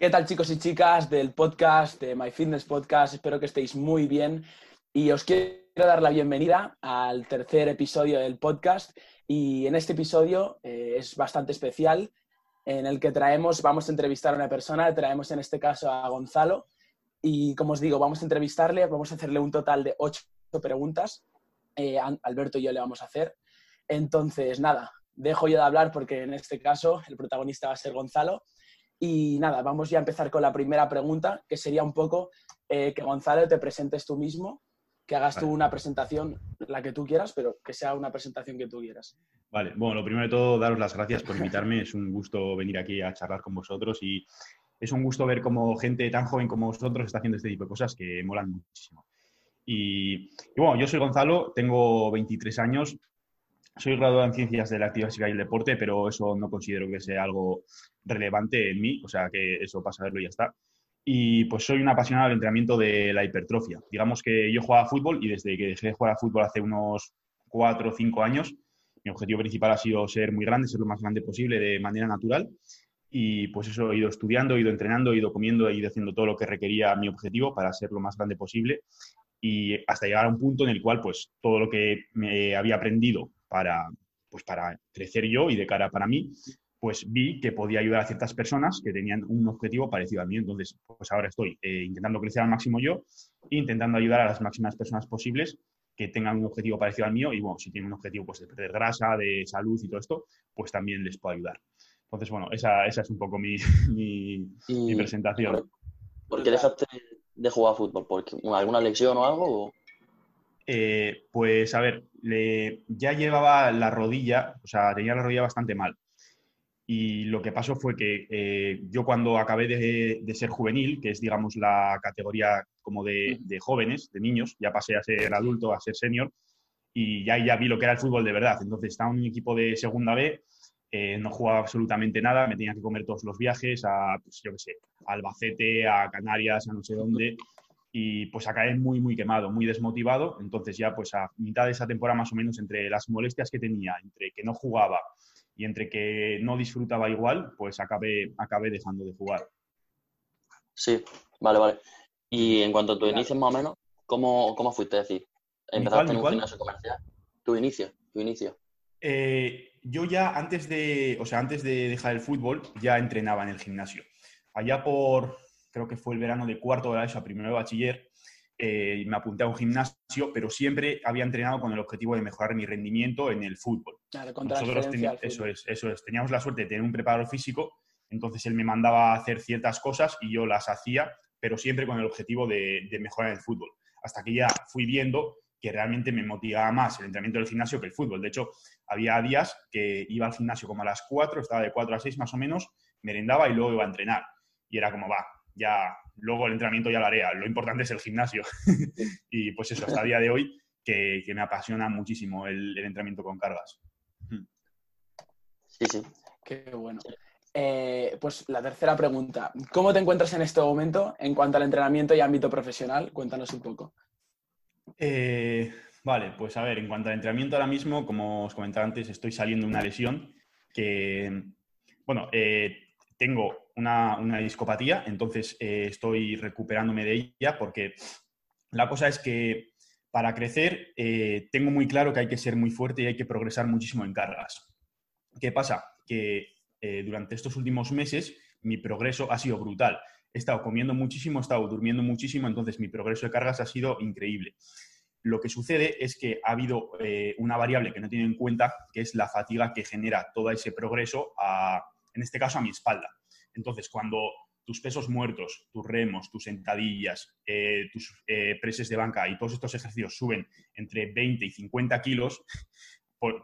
¿Qué tal chicos y chicas del podcast, de My Fitness Podcast? Espero que estéis muy bien y os quiero dar la bienvenida al tercer episodio del podcast y en este episodio eh, es bastante especial en el que traemos, vamos a entrevistar a una persona, traemos en este caso a Gonzalo y como os digo, vamos a entrevistarle, vamos a hacerle un total de ocho preguntas, eh, Alberto y yo le vamos a hacer. Entonces, nada, dejo yo de hablar porque en este caso el protagonista va a ser Gonzalo y nada, vamos ya a empezar con la primera pregunta, que sería un poco eh, que Gonzalo te presentes tú mismo, que hagas tú una presentación, la que tú quieras, pero que sea una presentación que tú quieras. Vale, bueno, lo primero de todo, daros las gracias por invitarme. Es un gusto venir aquí a charlar con vosotros y es un gusto ver cómo gente tan joven como vosotros está haciendo este tipo de cosas que molan muchísimo. Y, y bueno, yo soy Gonzalo, tengo 23 años, soy graduado en Ciencias de la Actividad Física y el Deporte, pero eso no considero que sea algo relevante en mí, o sea que eso pasa a verlo y ya está. Y pues soy un apasionado del entrenamiento de la hipertrofia. Digamos que yo jugaba fútbol y desde que dejé de jugar a fútbol hace unos cuatro o cinco años, mi objetivo principal ha sido ser muy grande, ser lo más grande posible de manera natural. Y pues eso he ido estudiando, he ido entrenando, he ido comiendo, he ido haciendo todo lo que requería mi objetivo para ser lo más grande posible y hasta llegar a un punto en el cual pues todo lo que me había aprendido para, pues para crecer yo y de cara para mí, pues vi que podía ayudar a ciertas personas que tenían un objetivo parecido al mío. Entonces, pues ahora estoy eh, intentando crecer al máximo yo e intentando ayudar a las máximas personas posibles que tengan un objetivo parecido al mío y, bueno, si tienen un objetivo pues, de perder grasa, de salud y todo esto, pues también les puedo ayudar. Entonces, bueno, esa, esa es un poco mi, mi, presentación. ¿Por qué dejaste de jugar a fútbol? ¿Por alguna lección o algo? Eh, pues a ver, ya llevaba la rodilla, o sea, tenía la rodilla bastante mal. Y lo que pasó fue que eh, yo cuando acabé de, ser juvenil, que es digamos la categoría como de, jóvenes, de niños, ya pasé a ser adulto, a ser senior, y ya, ya vi lo que era el fútbol de verdad. Entonces estaba en un equipo de segunda B, eh, no jugaba absolutamente nada, me tenía que comer todos los viajes a, pues, yo qué sé, a Albacete, a Canarias, a no sé dónde, y pues acabé muy, muy quemado, muy desmotivado. Entonces ya pues a mitad de esa temporada más o menos, entre las molestias que tenía, entre que no jugaba y entre que no disfrutaba igual, pues acabé, acabé dejando de jugar. Sí, vale, vale. Y en cuanto a tu inicio más o menos, ¿cómo, cómo fuiste a decir? ¿Empezaste en un gimnasio comercial? Tu inicio, tu inicio. Eh, yo ya antes de, o sea, antes de dejar el fútbol, ya entrenaba en el gimnasio. Allá por creo que fue el verano de cuarto de la ESO a primero de bachiller, eh, me apunté a un gimnasio, pero siempre había entrenado con el objetivo de mejorar mi rendimiento en el fútbol. Claro, Nosotros eso es, eso es. Teníamos la suerte de tener un preparador físico, entonces él me mandaba a hacer ciertas cosas y yo las hacía, pero siempre con el objetivo de, de mejorar el fútbol. Hasta que ya fui viendo que realmente me motivaba más el entrenamiento del gimnasio que el fútbol. De hecho, había días que iba al gimnasio como a las 4, estaba de 4 a 6 más o menos, merendaba y luego iba a entrenar. Y era como, va, ya luego el entrenamiento ya lo haré, lo importante es el gimnasio. y pues eso, hasta el día de hoy, que, me apasiona muchísimo el, entrenamiento con cargas. Sí, sí. Qué bueno. Eh, pues la tercera pregunta. ¿Cómo te encuentras en este momento en cuanto al entrenamiento y ámbito profesional? Cuéntanos un poco. Eh, vale, pues a ver, en cuanto al entrenamiento ahora mismo, como os comentaba antes, estoy saliendo de una lesión que, bueno, eh, tengo una, discopatía, entonces eh, estoy recuperándome de ella porque la cosa es que para crecer eh, tengo muy claro que hay que ser muy fuerte y hay que progresar muchísimo en cargas. ¿Qué pasa? Que eh, durante estos últimos meses mi progreso ha sido brutal. He estado comiendo muchísimo, he estado durmiendo muchísimo, entonces mi progreso de cargas ha sido increíble. Lo que sucede es que ha habido una variable que no tiene en cuenta, que es la fatiga que genera todo ese progreso, en este caso a mi espalda. Entonces, cuando tus pesos muertos, tus remos, tus sentadillas, eh, tus eh, preses de banca y todos estos ejercicios suben entre 20 y 50 kilos,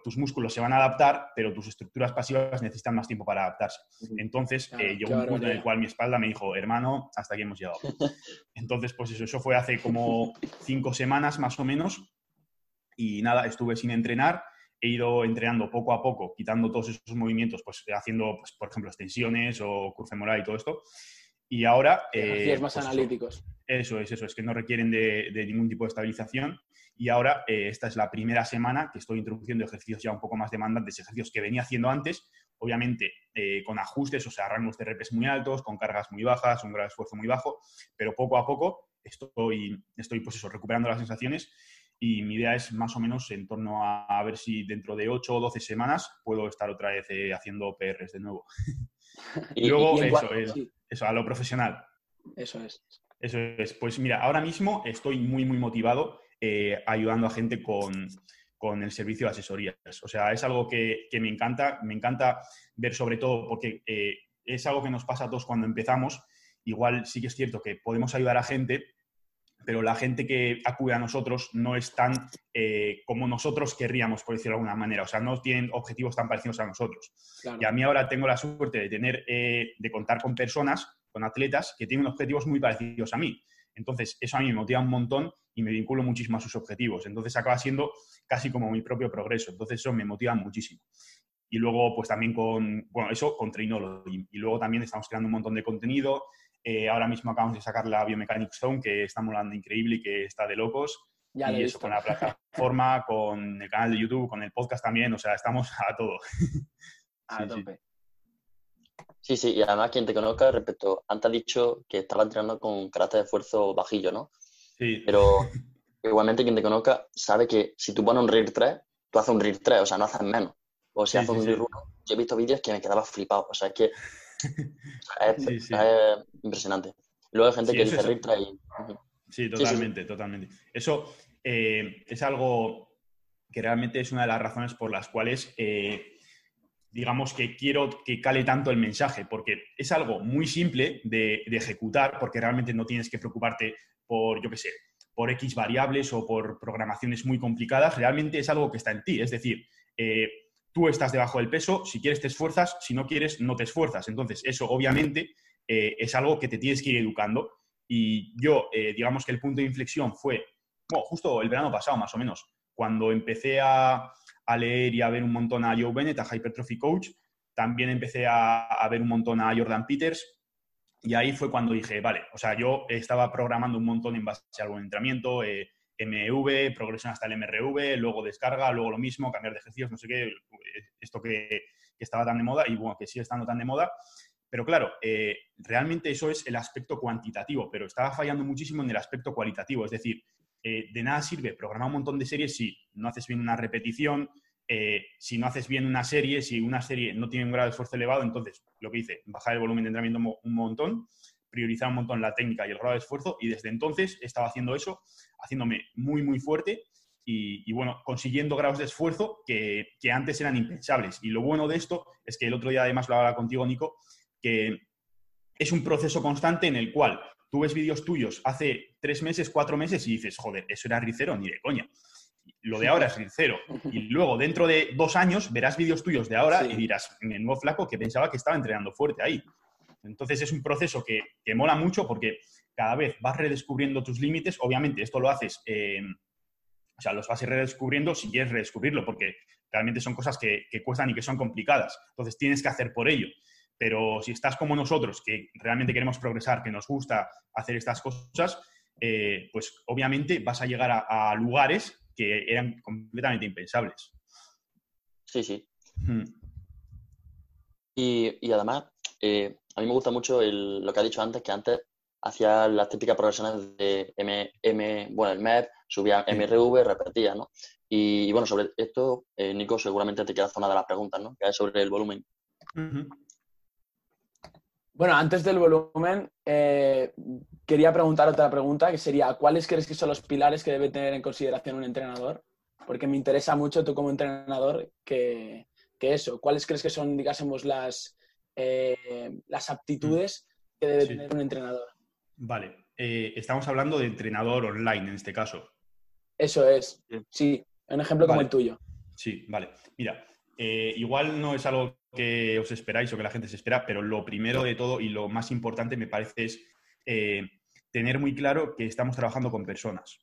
tus músculos se van a adaptar, pero tus estructuras pasivas necesitan más tiempo para adaptarse. Entonces, eh, llegó un punto en el cual mi espalda me dijo, hermano, hasta aquí hemos llegado. Entonces, pues eso, eso fue hace como cinco semanas más o menos. Y nada, estuve sin entrenar he ido entrenando poco a poco, quitando todos esos movimientos, pues haciendo, pues, por ejemplo, extensiones o curva femoral y todo esto. Y ahora... Eh, más pues analíticos. Eso, es, eso es, que no requieren de, ningún tipo de estabilización. Y ahora eh, esta es la primera semana que estoy introduciendo ejercicios ya un poco más demandantes, ejercicios que venía haciendo antes, obviamente eh, con ajustes, o sea, rangos de repes muy altos, con cargas muy bajas, un grado de esfuerzo muy bajo, pero poco a poco estoy, estoy pues eso, recuperando las sensaciones y mi idea es más o menos en torno a, ver si dentro de 8 o 12 semanas puedo estar otra vez eh, haciendo PRs de nuevo. y, luego eso, eso, a lo profesional. Eso es. Eso es. Pues mira, ahora mismo estoy muy, muy motivado eh, ayudando a gente con, el servicio de asesorías. O sea, es algo que, me encanta, me encanta ver sobre todo porque eh, es algo que nos pasa a todos cuando empezamos. Igual sí que es cierto que podemos ayudar a gente, pero la gente que acude a nosotros no es tan eh, como nosotros querríamos, por decirlo de alguna manera. O sea, no tienen objetivos tan parecidos a nosotros. Y a mí ahora tengo la suerte de tener, de contar con personas, con atletas que tienen objetivos muy parecidos a mí. Entonces, eso a mí me motiva un montón y me vinculo muchísimo a sus objetivos. Entonces, acaba siendo casi como mi propio progreso. Entonces, eso me motiva muchísimo. Y luego, pues también con, bueno, eso con Trainology. Y luego también estamos creando un montón de contenido. Eh, ahora mismo acabamos de sacar la Biomechanic Stone, que está molando increíble y que está de locos. Ya y eso con la plataforma, con el canal de YouTube, con el podcast también. O sea, estamos a todo. A tope. Sí, sí, y además quien te conozca, respecto, antes has dicho que estaba entrenando con carácter de esfuerzo bajillo, ¿no? Sí. Pero igualmente quien te conozca sabe que si tú pones un RIR 3, tú haces un RIR 3, o sea, no haces menos. O si haces un RIR 1, yo he visto vídeos que me quedaba flipado, o sea, es que es, impresionante. Luego hay gente que dice 3 y... Sí, totalmente, totalmente. Eso eh, es algo que realmente es una de las razones por las cuales... Eh, digamos, que quiero que cale tanto el mensaje, porque es algo muy simple de, ejecutar, porque realmente no tienes que preocuparte por, yo qué sé, por X variables o por programaciones muy complicadas, realmente es algo que está en ti. Es decir, eh, tú estás debajo del peso, si quieres te esfuerzas, si no quieres no te esfuerzas. Entonces, eso obviamente eh, es algo que te tienes que ir educando. Y yo, eh, digamos que el punto de inflexión fue, bueno, justo el verano pasado más o menos, cuando empecé a, leer y a ver un montón a Joe Bennett, a Hypertrophy Coach. También empecé a, ver un montón a Jordan Peters. Y ahí fue cuando dije, vale, o sea, yo estaba programando un montón en base a algún entrenamiento, eh, MV, progresión hasta el MRV, luego descarga, luego lo mismo, cambiar de ejercicios, no sé qué, esto que, estaba tan de moda y bueno, que sigue estando tan de moda. Pero claro, eh, realmente eso es el aspecto cuantitativo, pero estaba fallando muchísimo en el aspecto cualitativo. Es decir, eh, de nada sirve programar un montón de series si no haces bien una repetición, eh, si no haces bien una serie, si una serie no tiene un grado de esfuerzo elevado, entonces lo que hice, bajar el volumen de entrenamiento un montón, priorizar un montón la técnica y el grado de esfuerzo y desde entonces he estado haciendo eso, haciéndome muy, muy fuerte y, bueno, consiguiendo grados de esfuerzo que, que, antes eran impensables. Y lo bueno de esto es que el otro día además lo hablaba contigo, Nico, que es un proceso constante en el cual tú ves vídeos tuyos hace tres meses, cuatro meses y dices, joder, eso era ricero, ni de coña. Lo de ahora es ricero. Y luego, dentro de dos años, verás vídeos tuyos de ahora y dirás, en nuevo flaco que pensaba que estaba entrenando fuerte ahí. Entonces es un proceso que, que mola mucho porque cada vez vas redescubriendo tus límites. Obviamente, esto lo haces, eh, o sea, los vas a ir redescubriendo si quieres redescubrirlo, porque realmente son cosas que, que, cuestan y que son complicadas. Entonces tienes que hacer por ello. Pero si estás como nosotros, que realmente queremos progresar, que nos gusta hacer estas cosas, eh, pues obviamente vas a llegar a, lugares que eran completamente impensables. Sí, sí. Hmm. Y, además, eh, a mí me gusta mucho lo que ha dicho antes, que antes hacía las típicas progresiones de M, M bueno, el MEP, subía MRV, repetía, ¿no? Y, bueno, sobre esto, eh, Nico, seguramente te queda una de las preguntas, ¿no? Que es sobre el volumen. Bueno, antes del volumen, eh, quería preguntar otra pregunta, que sería, ¿cuáles crees que son los pilares que debe tener en consideración un entrenador? Porque me interesa mucho tú como entrenador que, eso. ¿Cuáles crees que son, digásemos, las, eh, las aptitudes que debe tener un entrenador? Vale, eh, estamos hablando de entrenador online en este caso. Eso es, sí, un ejemplo como el tuyo. Sí, vale. Mira, igual no es algo que os esperáis o que la gente se espera, pero lo primero de todo y lo más importante me parece es eh, tener muy claro que estamos trabajando con personas.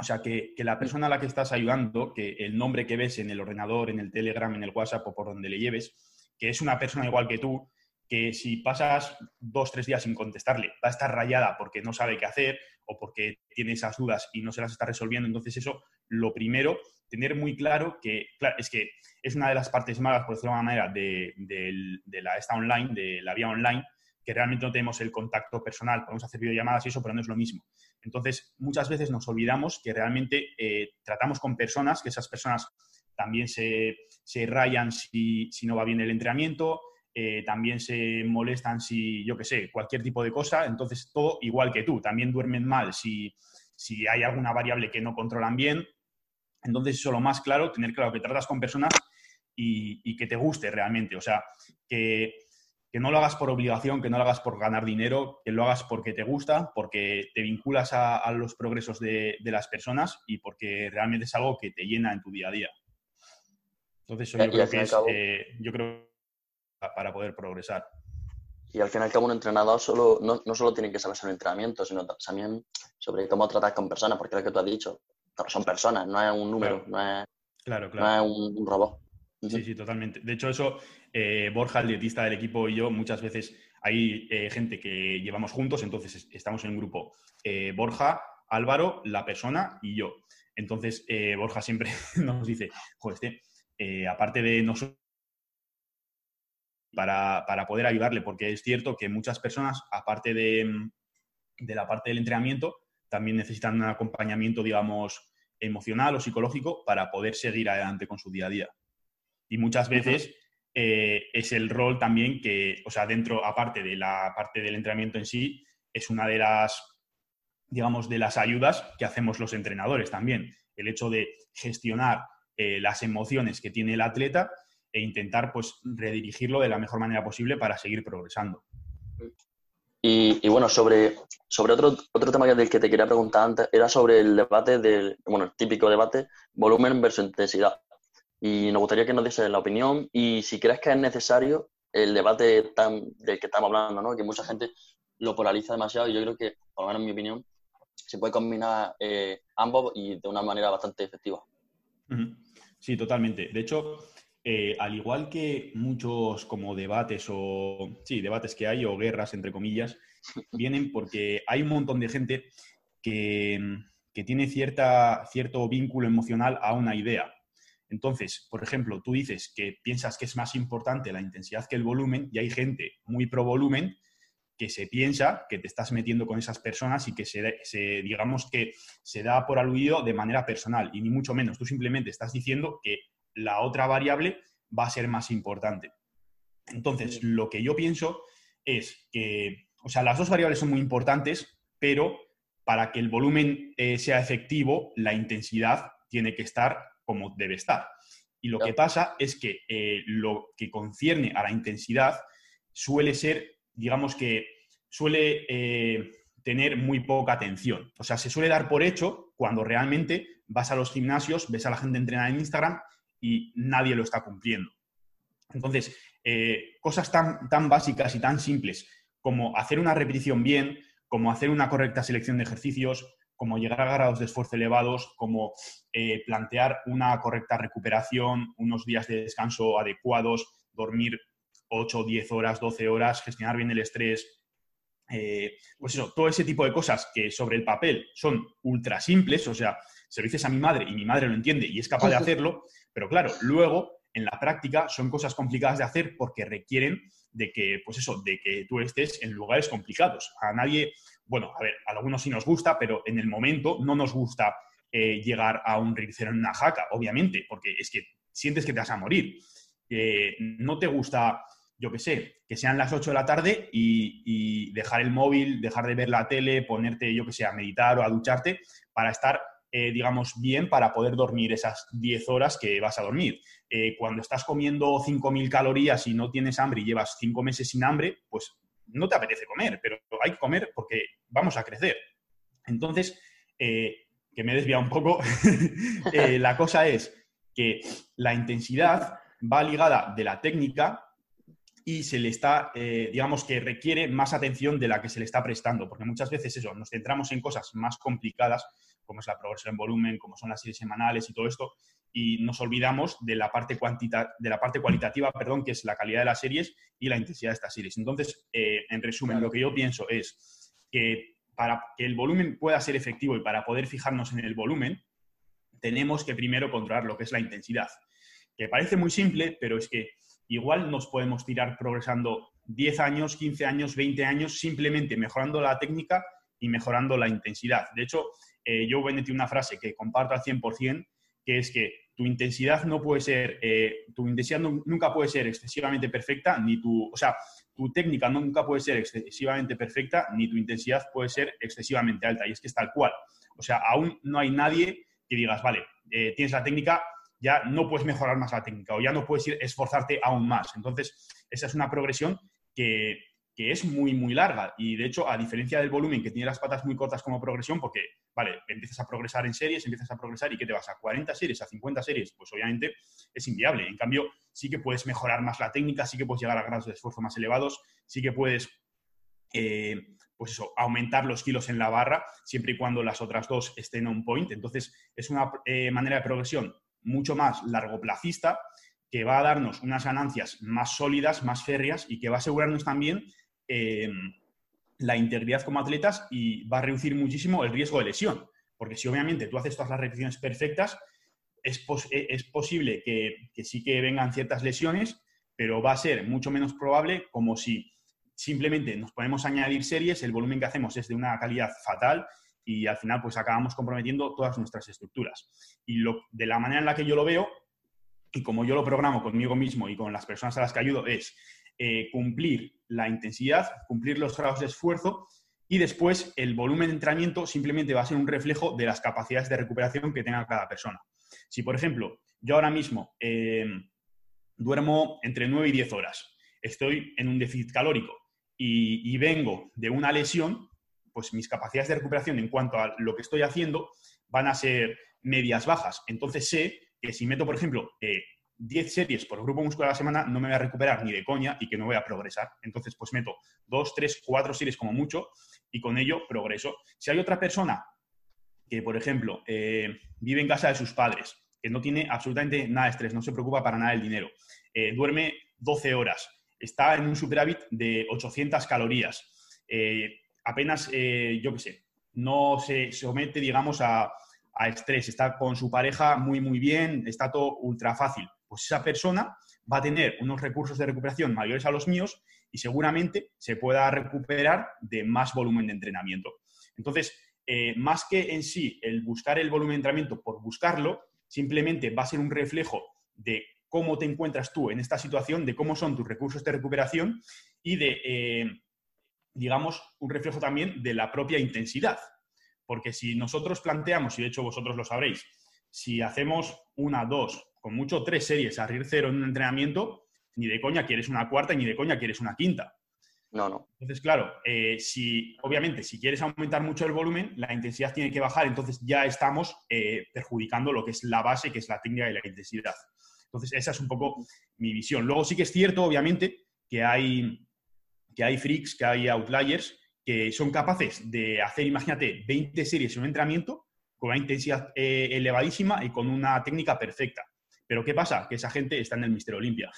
O sea, que, la persona a la que estás ayudando, que el nombre que ves en el ordenador, en el Telegram, en el WhatsApp o por donde le lleves, que es una persona igual que tú, que si pasas dos, tres días sin contestarle, va a estar rayada porque no sabe qué hacer o porque tiene esas dudas y no se las está resolviendo. Entonces, eso, lo primero, tener muy claro que, es que es una de las partes malas, por decirlo de alguna manera, de, la esta online, de la vía online, que realmente no tenemos el contacto personal. Podemos hacer videollamadas y eso, pero no es lo mismo. Entonces, muchas veces nos olvidamos que realmente eh, tratamos con personas, que esas personas también se, rayan si, no va bien el entrenamiento, eh, también se molestan si, yo qué sé, cualquier tipo de cosa. Entonces, todo igual que tú. También duermen mal si, si hay alguna variable que no controlan bien. Entonces, eso lo más claro, tener claro que tratas con personas y, que te guste realmente. O sea, que, no lo hagas por obligación, que no lo hagas por ganar dinero, que lo hagas porque te gusta, porque te vinculas a, los progresos de, las personas y porque realmente es algo que te llena en tu día a día. Entonces, eso yo creo que es, eh, yo creo, para poder progresar. Y al fin y al cabo, un entrenador solo, no, no solo tiene que saber sobre entrenamiento, sino también sobre cómo tratar con personas, porque es lo que tú has dicho, son personas, no es un número, no, es, claro, claro. no es un, robot. Sí, sí, totalmente. De hecho, eso, eh, Borja, el dietista del equipo y yo, muchas veces hay eh, gente que llevamos juntos, entonces estamos en un grupo. Eh, Borja, Álvaro, la persona y yo. Entonces, Borja siempre nos dice, joder, este, aparte de nosotros, para, para, poder ayudarle, porque es cierto que muchas personas, aparte de, de la parte del entrenamiento, también necesitan un acompañamiento, digamos, emocional o psicológico para poder seguir adelante con su día a día. Y muchas veces eh, es el rol también que, o sea, dentro, aparte de la parte del entrenamiento en sí, es una de las, digamos, de las ayudas que hacemos los entrenadores también. El hecho de gestionar eh, las emociones que tiene el atleta e intentar, pues, redirigirlo de la mejor manera posible para seguir progresando. Y, bueno, sobre, sobre otro, otro tema del que te quería preguntar antes, era sobre el debate del, bueno, el típico debate, volumen versus intensidad. Y nos gustaría que nos diese la opinión y si crees que es necesario el debate tan, del que estamos hablando, ¿no? Que mucha gente lo polariza demasiado y yo creo que, por lo menos en mi opinión, se puede combinar eh, ambos y de una manera bastante efectiva. Sí, totalmente. De hecho, eh, al igual que muchos como debates o, sí, debates que hay o guerras, entre comillas, vienen porque hay un montón de gente que, tiene cierta, cierto vínculo emocional a una idea. Entonces, por ejemplo, tú dices que piensas que es más importante la intensidad que el volumen y hay gente muy pro volumen que se piensa que te estás metiendo con esas personas y que se, se, digamos que se da por aludido de manera personal y ni mucho menos. Tú simplemente estás diciendo que la otra variable va a ser más importante. Entonces, lo que yo pienso es que, o sea, las dos variables son muy importantes, pero para que el volumen eh, sea efectivo, la intensidad tiene que estar como debe estar. Y lo que pasa es que eh, lo que concierne a la intensidad suele ser, digamos que suele eh, tener muy poca atención. O sea, se suele dar por hecho cuando realmente vas a los gimnasios, ves a la gente entrenar en Instagram y nadie lo está cumpliendo. Entonces, eh, cosas tan, tan básicas y tan simples como hacer una repetición bien, como hacer una correcta selección de ejercicios, como llegar a grados de esfuerzo elevados, como eh, plantear una correcta recuperación, unos días de descanso adecuados, dormir 8, 10 horas, 12 horas, gestionar bien el estrés. Eh, pues eso, todo ese tipo de cosas que sobre el papel son ultra simples, o sea, se lo dices a mi madre y mi madre lo entiende y es capaz de hacerlo, pero claro, luego en la práctica son cosas complicadas de hacer porque requieren de que, pues eso, de que tú estés en lugares complicados. A nadie, bueno, a ver, a algunos sí nos gusta, pero en el momento no nos gusta eh, llegar a un rincero en una jaca, obviamente, porque es que sientes que te vas a morir. Eh, no te gusta, yo qué sé, que sean las 8 de la tarde y, y, dejar el móvil, dejar de ver la tele, ponerte, yo que sé, a meditar o a ducharte para estar eh, digamos, bien para poder dormir esas 10 horas que vas a dormir. Eh, cuando estás comiendo 5.000 calorías y no tienes hambre y llevas 5 meses sin hambre, pues no te apetece comer, pero hay que comer porque vamos a crecer. Entonces, eh, que me he desviado un poco, la cosa es que la intensidad va ligada de la técnica y se le está, digamos que requiere más atención de la que se le está prestando, porque muchas veces eso, nos centramos en cosas más complicadas como es la progresión en volumen, como son las series semanales y todo esto, y nos olvidamos de la parte, de la parte cualitativa, perdón, que es la calidad de las series y la intensidad de estas series. Entonces, eh, en resumen, lo que yo pienso es que para que el volumen pueda ser efectivo y para poder fijarnos en el volumen, tenemos que primero controlar lo que es la intensidad. Que parece muy simple, pero es que igual nos podemos tirar progresando 10 años, 15 años, 20 años, simplemente mejorando la técnica y mejorando la intensidad. De hecho, eh, yo voy a decir una frase que comparto al 100%, que es que tu intensidad no puede ser, eh, tu intensidad nunca puede ser excesivamente perfecta, ni tu, o sea, tu técnica nunca puede ser excesivamente perfecta, ni tu intensidad puede ser excesivamente alta. Y es que es tal cual. O sea, aún no hay nadie que digas, vale, eh, tienes la técnica, ya no puedes mejorar más la técnica o ya no puedes ir, esforzarte aún más. Entonces, esa es una progresión que, es muy, muy larga. Y de hecho, a diferencia del volumen que tiene las patas muy cortas como progresión, porque, vale, empiezas a progresar en series, empiezas a progresar y que te vas a 40 series, a 50 series, pues obviamente es inviable. En cambio, sí que puedes mejorar más la técnica, sí que puedes llegar a grados de esfuerzo más elevados, sí que puedes... Eh, pues eso, aumentar los kilos en la barra, siempre y cuando las otras dos estén on point. Entonces, es una eh, manera de progresión mucho más largoplacista que va a darnos unas ganancias más sólidas, más férreas y que va a asegurarnos también em, la integridad como atletas y va a reducir muchísimo el riesgo de lesión. Porque si obviamente tú haces todas las repeticiones perfectas, es, e, posible que, que, sí que vengan ciertas lesiones, pero va a ser mucho menos probable como si simplemente nos podemos añadir series, el volumen que hacemos es de una calidad fatal y al final pues acabamos comprometiendo todas nuestras estructuras. Y lo, de la manera en la que yo lo veo, y como yo lo programo conmigo mismo y con las personas a las que ayudo, es eh, cumplir la intensidad, cumplir los grados de esfuerzo y después el volumen de entrenamiento simplemente va a ser un reflejo de las capacidades de recuperación que tenga cada persona. Si, por ejemplo, yo ahora mismo eh, duermo entre 9 y 10 horas, estoy en un déficit calórico y vengo de una lesión, pues mis capacidades de recuperación en cuanto a lo que estoy haciendo van a ser medias bajas. Entonces sé que si meto, por ejemplo, 10 eh, series por grupo muscular a la semana, no me voy a recuperar ni de coña y que no voy a progresar. Entonces, pues meto 2, 3, 4 series como mucho y con ello progreso. Si hay otra persona que, por ejemplo, eh, vive en casa de sus padres, que no tiene absolutamente nada de estrés, no se preocupa para nada del dinero, eh, duerme 12 horas, está en un superávit de 800 calorías, apenas, eh, yo qué sé, no se somete, digamos, a, estrés, está con su pareja muy, muy bien, está todo ultra fácil. Pues esa persona va a tener unos recursos de recuperación mayores a los míos y seguramente se pueda recuperar de más volumen de entrenamiento. Entonces, eh, más que en sí el buscar el volumen de entrenamiento por buscarlo, simplemente va a ser un reflejo de cómo te encuentras tú en esta situación, de cómo son tus recursos de recuperación y de eh, digamos, un reflejo también de la propia intensidad. Porque si nosotros planteamos, y de hecho vosotros lo sabréis, si hacemos una, dos, con mucho tres series a RIR cero en un entrenamiento, ni de coña quieres una cuarta, ni de coña quieres una quinta. No, no. Entonces, claro, eh, si, obviamente, si quieres aumentar mucho el volumen, la intensidad tiene que bajar, entonces ya estamos eh, perjudicando lo que es la base, que es la técnica y la intensidad. Entonces, esa es un poco mi visión. Luego sí que es cierto, obviamente, que hay, que hay freaks, que hay outliers, que son capaces de hacer, imagínate, 20 series en un entrenamiento con una intensidad eh, elevadísima y con una técnica perfecta. Pero ¿qué pasa? Que esa gente está en el Mister Olimpia,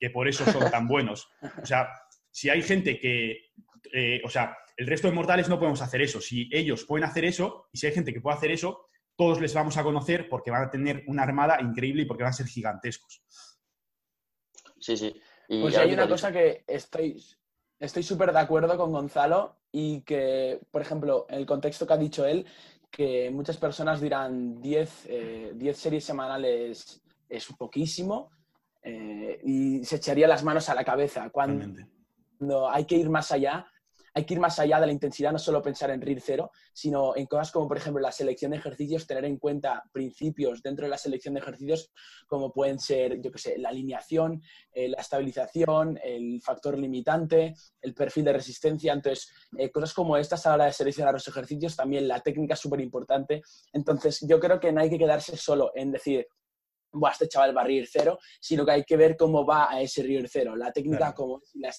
que por eso son tan buenos. O sea, si hay gente que, eh, o sea, el resto de mortales no podemos hacer eso. Si ellos pueden hacer eso y si hay gente que puede hacer eso, todos les vamos a conocer porque van a tener una armada increíble y porque van a ser gigantescos. Sí, sí. pues hay una cosa que estoy, estoy súper de acuerdo con Gonzalo y que, por ejemplo, en el contexto que ha dicho él, que muchas personas dirán 10 eh, series semanales es poquísimo eh, y se echaría las manos a la cabeza. Cuando hay que ir más allá hay que ir más allá de la intensidad, no solo pensar en RIR cero, sino en cosas como, por ejemplo, la selección de ejercicios, tener en cuenta principios dentro de la selección de ejercicios, como pueden ser, yo qué sé, la alineación, eh, la estabilización, el factor limitante, el perfil de resistencia. Entonces, eh, cosas como estas a la hora de seleccionar los ejercicios, también la técnica es súper importante. Entonces, yo creo que no hay que quedarse solo en decir, Buah, este chaval va a cero, sino que hay que ver cómo va a ese RIR cero. La técnica, como la,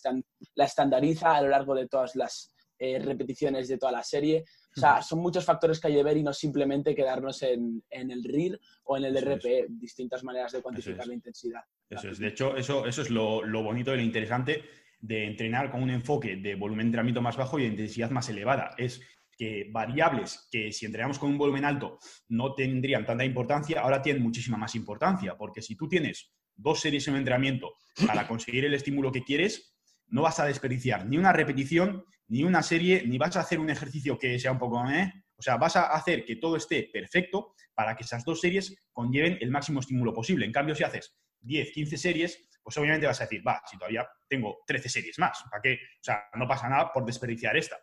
la, estandariza a lo largo de todas las, eh, repeticiones de toda la serie. O sea, son muchos factores que hay que ver y no simplemente quedarnos en, el RIR o en el RPE, distintas maneras de cuantificar la intensidad. Eso es, de hecho, eso, eso es lo, bonito y lo interesante de entrenar con un enfoque de volumen de entrenamiento más bajo y de intensidad más elevada. Es que variables que si entrenamos con un volumen alto no tendrían tanta importancia, ahora tienen muchísima más importancia, porque si tú tienes dos series en un entrenamiento para conseguir el estímulo que quieres, no vas a desperdiciar ni una repetición, ni una serie, ni vas a hacer un ejercicio que sea un poco... ¿eh? O sea, vas a hacer que todo esté perfecto para que esas dos series conlleven el máximo estímulo posible. En cambio, si haces 10, 15 series, pues obviamente vas a decir, va, si todavía tengo 13 series más, ¿para qué? O sea, no pasa nada por desperdiciar esta.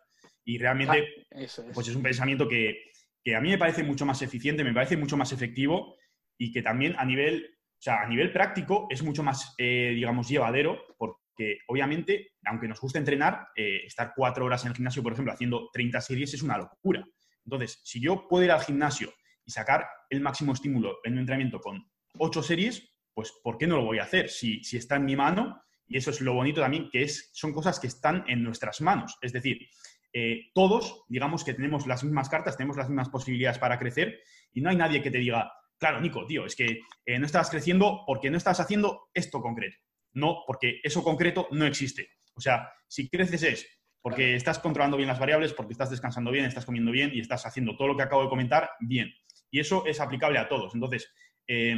Y realmente, ah, es. pues es un pensamiento que, que, a mí me parece mucho más eficiente, me parece mucho más efectivo y que también a nivel, o sea, a nivel práctico es mucho más, eh, digamos, llevadero, porque que obviamente, aunque nos guste entrenar, eh, estar cuatro horas en el gimnasio, por ejemplo, haciendo 30 series es una locura. Entonces, si yo puedo ir al gimnasio y sacar el máximo estímulo en un entrenamiento con ocho series, pues ¿por qué no lo voy a hacer? Si, si está en mi mano, y eso es lo bonito también, que es, son cosas que están en nuestras manos. Es decir, eh, todos, digamos que tenemos las mismas cartas, tenemos las mismas posibilidades para crecer, y no hay nadie que te diga, claro, Nico, tío, es que eh, no estás creciendo porque no estás haciendo esto concreto. No, porque eso concreto no existe. O sea, si creces es porque estás controlando bien las variables, porque estás descansando bien, estás comiendo bien y estás haciendo todo lo que acabo de comentar bien. Y eso es aplicable a todos. Entonces, eh,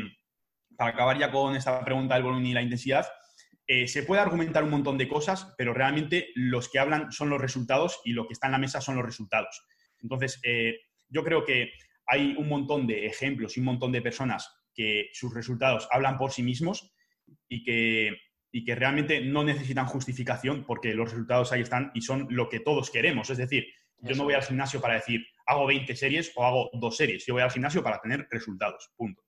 para acabar ya con esta pregunta del volumen y la intensidad, eh, se puede argumentar un montón de cosas, pero realmente los que hablan son los resultados y lo que está en la mesa son los resultados. Entonces, eh, yo creo que hay un montón de ejemplos y un montón de personas que sus resultados hablan por sí mismos y que y que realmente no necesitan justificación porque los resultados ahí están y son lo que todos queremos. Es decir, yo no voy al gimnasio para decir hago 20 series o hago dos series. Yo voy al gimnasio para tener resultados. Punto.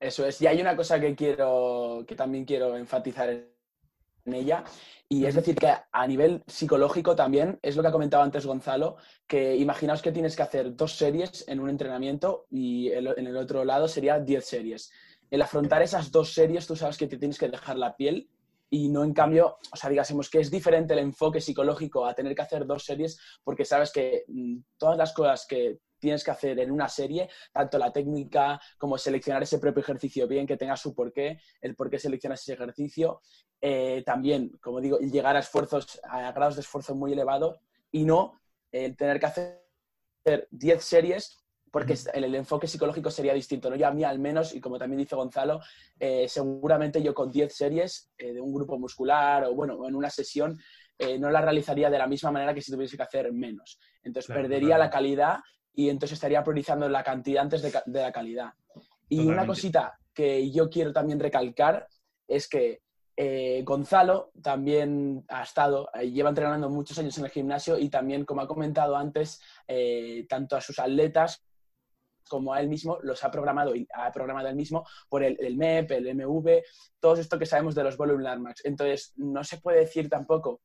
Eso es. Y hay una cosa que quiero, que también quiero enfatizar en ella. Y es decir, que a nivel psicológico también, es lo que ha comentado antes Gonzalo, que imaginaos que tienes que hacer dos series en un entrenamiento y en el otro lado sería 10 series el afrontar esas dos series, tú sabes que te tienes que dejar la piel y no en cambio, o sea, digásemos que es diferente el enfoque psicológico a tener que hacer dos series porque sabes que mm, todas las cosas que tienes que hacer en una serie, tanto la técnica como seleccionar ese propio ejercicio bien, que tenga su porqué, el por qué seleccionas ese ejercicio, eh, también, como digo, llegar a esfuerzos, a grados de esfuerzo muy elevados y no el tener que hacer 10 series porque el, enfoque psicológico sería distinto. ¿no? Yo a mí al menos, y como también dice Gonzalo, eh, seguramente yo con 10 series eh, de un grupo muscular o bueno, en una sesión, eh, no la realizaría de la misma manera que si tuviese que hacer menos. Entonces perdería la calidad y entonces estaría priorizando la cantidad antes de, la calidad. Y una cosita que yo quiero también recalcar es que Gonzalo también ha estado, lleva entrenando muchos años en el gimnasio y también, como ha comentado antes, tanto a sus atletas como a él mismo los ha programado y ha programado él mismo por el, MEP, el MV, todo esto que sabemos de los volume landmarks. Entonces, no se puede decir tampoco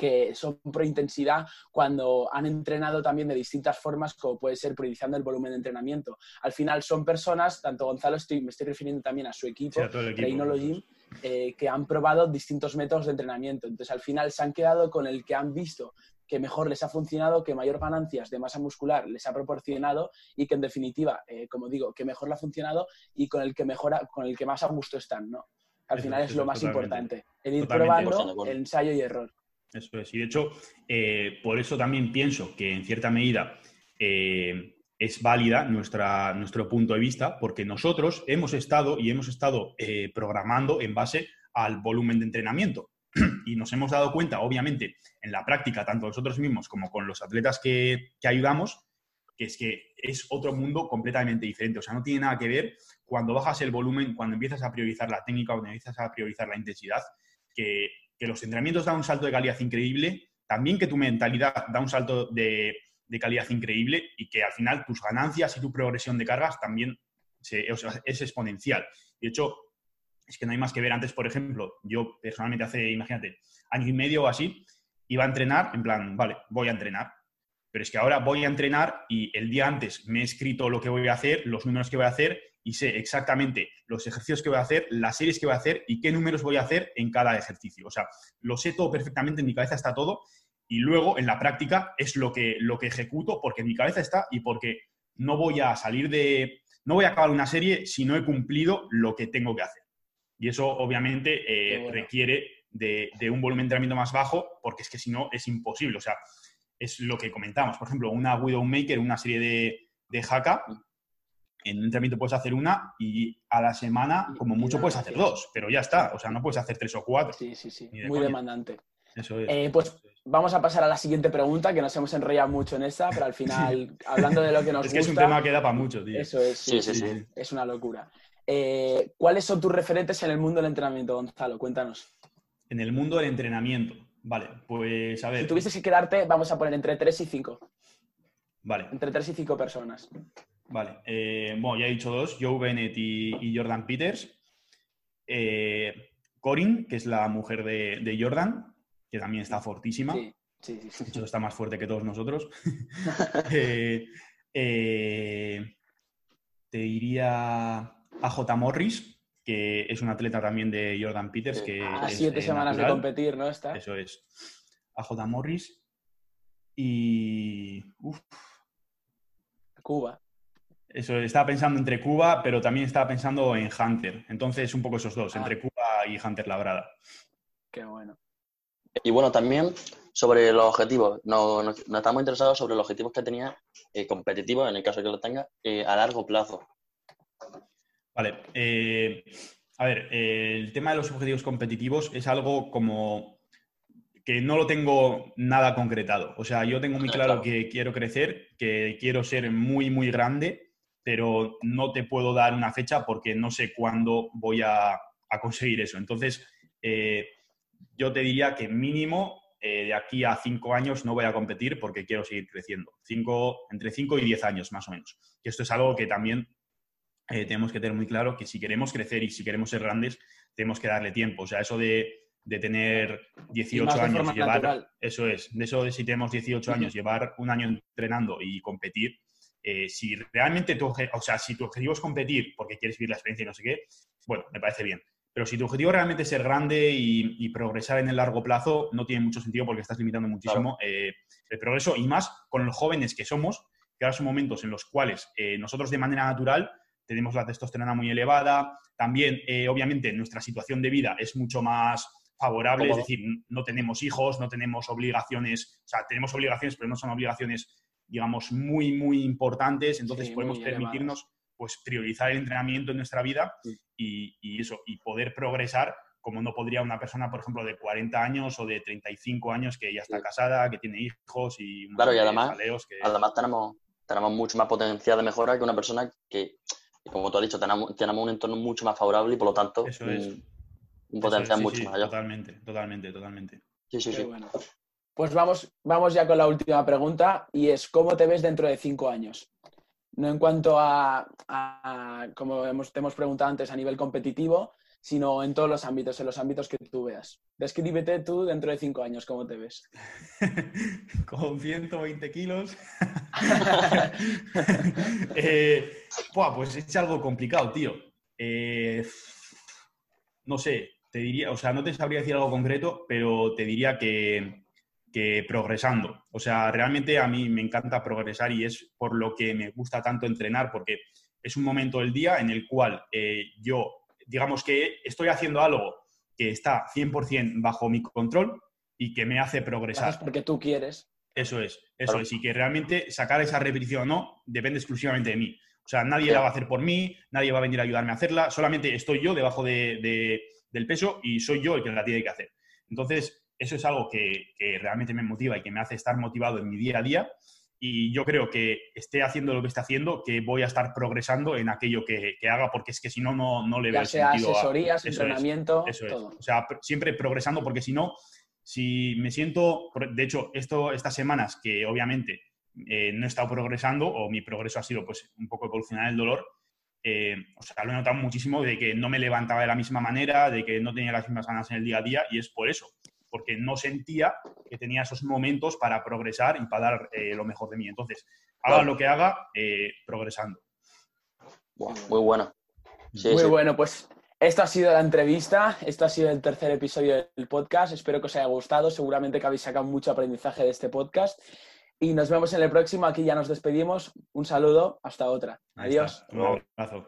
que son pro intensidad cuando han entrenado también de distintas formas, como puede ser priorizando el volumen de entrenamiento. Al final son personas, tanto Gonzalo, estoy, me estoy refiriendo también a su equipo, sí, eh, que han probado distintos métodos de entrenamiento. Entonces, al final se han quedado con el que han visto que mejor les ha funcionado, que mayor ganancias de masa muscular les ha proporcionado y que en definitiva, eh, como digo, que mejor le ha funcionado y con el que mejora, con el que más a gusto están, ¿no? Al final es lo más importante, el ir probando el ensayo y error. Eso es. Y de hecho, eh, por eso también pienso que en cierta medida eh, es válida nuestra, nuestro punto de vista, porque nosotros hemos estado y hemos estado programando en base al volumen de entrenamiento. y nos hemos dado cuenta, obviamente, en la práctica, tanto nosotros mismos como con los atletas que, ayudamos, que es que es otro mundo completamente diferente. O sea, no tiene nada que ver cuando bajas el volumen, cuando empiezas a priorizar la técnica, cuando empiezas a priorizar la intensidad, que, los entrenamientos dan un salto de calidad increíble, también que tu mentalidad da un salto de, calidad increíble y que al final tus ganancias y tu progresión de cargas también es exponencial. De hecho, es que no hay más que ver. Antes, por ejemplo, yo personalmente hace, imagínate, año y medio o así, iba a entrenar, en plan, vale, voy a entrenar. Pero es que ahora voy a entrenar y el día antes me he escrito lo que voy a hacer, los números que voy a hacer y sé exactamente los ejercicios que voy a hacer, las series que voy a hacer y qué números voy a hacer en cada ejercicio. O sea, lo sé todo perfectamente, en mi cabeza está todo y luego en la práctica es lo que, lo que ejecuto porque en mi cabeza está y porque no voy a salir de, no voy a acabar una serie si no he cumplido lo que tengo que hacer. Y eso obviamente eh, requiere de, un volumen de entrenamiento más bajo porque es que si no es imposible. O sea, es lo que comentamos. Por ejemplo, una Widowmaker, una serie de, de Haka, en un entrenamiento puedes hacer una y a la semana, como mucho, puedes hacer dos, pero ya está. O sea, no puedes hacer tres o cuatro. Sí, sí, sí. Muy demandante. Eso es. Eh, pues vamos a pasar a la siguiente pregunta, que nos hemos enrollado mucho en esa, pero al final, hablando de lo que nos gusta... Es que es un tema que da para mucho, tío. Eso es, sí, sí, sí. Es una locura. Eh, ¿Cuáles son tus referentes en el mundo del entrenamiento, Gonzalo? Cuéntanos. En el mundo del entrenamiento. Vale, pues a ver. Si tuvieses que quedarte, vamos a poner entre 3 y 5. Vale. Entre 3 y 5 personas. Vale. Eh, bueno, ya he dicho dos, Joe Bennett y, Jordan Peters. Eh, Corin, que es la mujer de, Jordan, que también está fortísima. Sí, sí, sí. De hecho, está más fuerte que todos nosotros. Eh, te diría a J. Morris, que es un atleta también de Jordan Peters. Que a siete semanas de competir, ¿no? Está. Eso es. A J. Morris. Y. Cuba. Eso, estaba pensando entre Cuba, pero también estaba pensando en Hunter. Entonces, un poco esos dos, entre ah. Cuba y Hunter Labrada. Qué bueno. Y bueno, también sobre los objetivos. Nos, estamos interesados sobre los objetivos que tenía eh, competitivos, en el caso de que lo tenga, eh, a largo plazo. Vale. Eh, a ver, el tema de los objetivos competitivos es algo como que no lo tengo nada concretado. O sea, yo tengo muy claro que quiero crecer, que quiero ser muy, muy grande pero no te puedo dar una fecha porque no sé cuándo voy a, conseguir eso. Entonces, eh, yo te diría que mínimo eh, de aquí a cinco años no voy a competir porque quiero seguir creciendo. Cinco, entre cinco y diez años, más o menos. Y esto es algo que también eh, tenemos que tener muy claro, que si queremos crecer y si queremos ser grandes, tenemos que darle tiempo. O sea, eso de, tener 18 años, llevar... Eso es, de eso de si tenemos 18 años, llevar un año entrenando y competir, eh, si realmente tu, o sea, si tu objetivo es competir porque quieres vivir la experiencia y no sé qué, bueno, me parece bien. Pero si tu objetivo realmente es ser grande y, progresar en el largo plazo, no tiene mucho sentido porque estás limitando muchísimo eh, el progreso. Y más con los jóvenes que somos, que ahora son momentos en los cuales eh, nosotros de manera natural tenemos la testosterona muy elevada, también obviamente nuestra situación de vida es mucho más favorable, es decir, no tenemos hijos, no tenemos obligaciones, o sea, tenemos obligaciones, pero no son obligaciones digamos, muy, muy importantes, entonces podemos permitirnos pues, priorizar el entrenamiento en nuestra vida y, eso, y poder progresar como no podría una persona, por ejemplo, de 40 años o de 35 años que ya está casada, que tiene hijos y... Claro, y además, además tenemos, tenemos mucho más potencial de mejora que una persona que, como tú has dicho, tenemos, tenemos un entorno mucho más favorable y por lo tanto un, potencial mucho mayor. Totalmente, totalmente, totalmente. Sí, sí, sí. Pues vamos, vamos ya con la última pregunta y es ¿cómo te ves dentro de cinco años? No en cuanto a, como hemos, te hemos preguntado antes, a nivel competitivo, sino en todos los ámbitos, en los ámbitos que tú veas. Descríbete tú dentro de cinco años, ¿cómo te ves? Con 120 kilos. eh, pues es algo complicado, tío. Eh, no sé, te diría, o sea, no te sabría decir algo concreto, pero te diría que, que progresando. O sea, realmente a mí me encanta progresar y es por lo que me gusta tanto entrenar, porque es un momento del día en el cual eh, yo, digamos que estoy haciendo algo que está 100% bajo mi control y que me hace progresar. porque tú quieres. Eso es, eso es. Y que realmente sacar esa repetición o no depende exclusivamente de mí. O sea, nadie la va a hacer por mí, nadie va a venir a ayudarme a hacerla, solamente estoy yo debajo de, del peso y soy yo el que la tiene que hacer. Entonces, eso es algo que, realmente me motiva y que me hace estar motivado en mi día a día. Y yo creo que esté haciendo lo que esté haciendo, que voy a estar progresando en aquello que, haga, porque es que si no, no, le veo sea sentido. asesorías, entrenamiento, eso es. O sea, siempre progresando, porque si no, si me siento, de hecho, esto, estas semanas que obviamente eh, no he estado progresando o mi progreso ha sido pues un poco evolucionar el dolor, eh, o sea, lo he notado muchísimo de que no me levantaba de la misma manera, de que no tenía las mismas ganas en el día a día y es por eso porque no sentía que tenía esos momentos para progresar y para dar eh, lo mejor de mí. Entonces, haga lo que haga, eh, progresando. muy bueno. muy bueno, pues Esta ha sido la entrevista, este ha sido el tercer episodio del podcast. Espero que os haya gustado. Seguramente que habéis sacado mucho aprendizaje de este podcast. Y nos vemos en el próximo. Aquí ya nos despedimos. Un saludo. Hasta otra. Ahí Adiós. está. Un abrazo.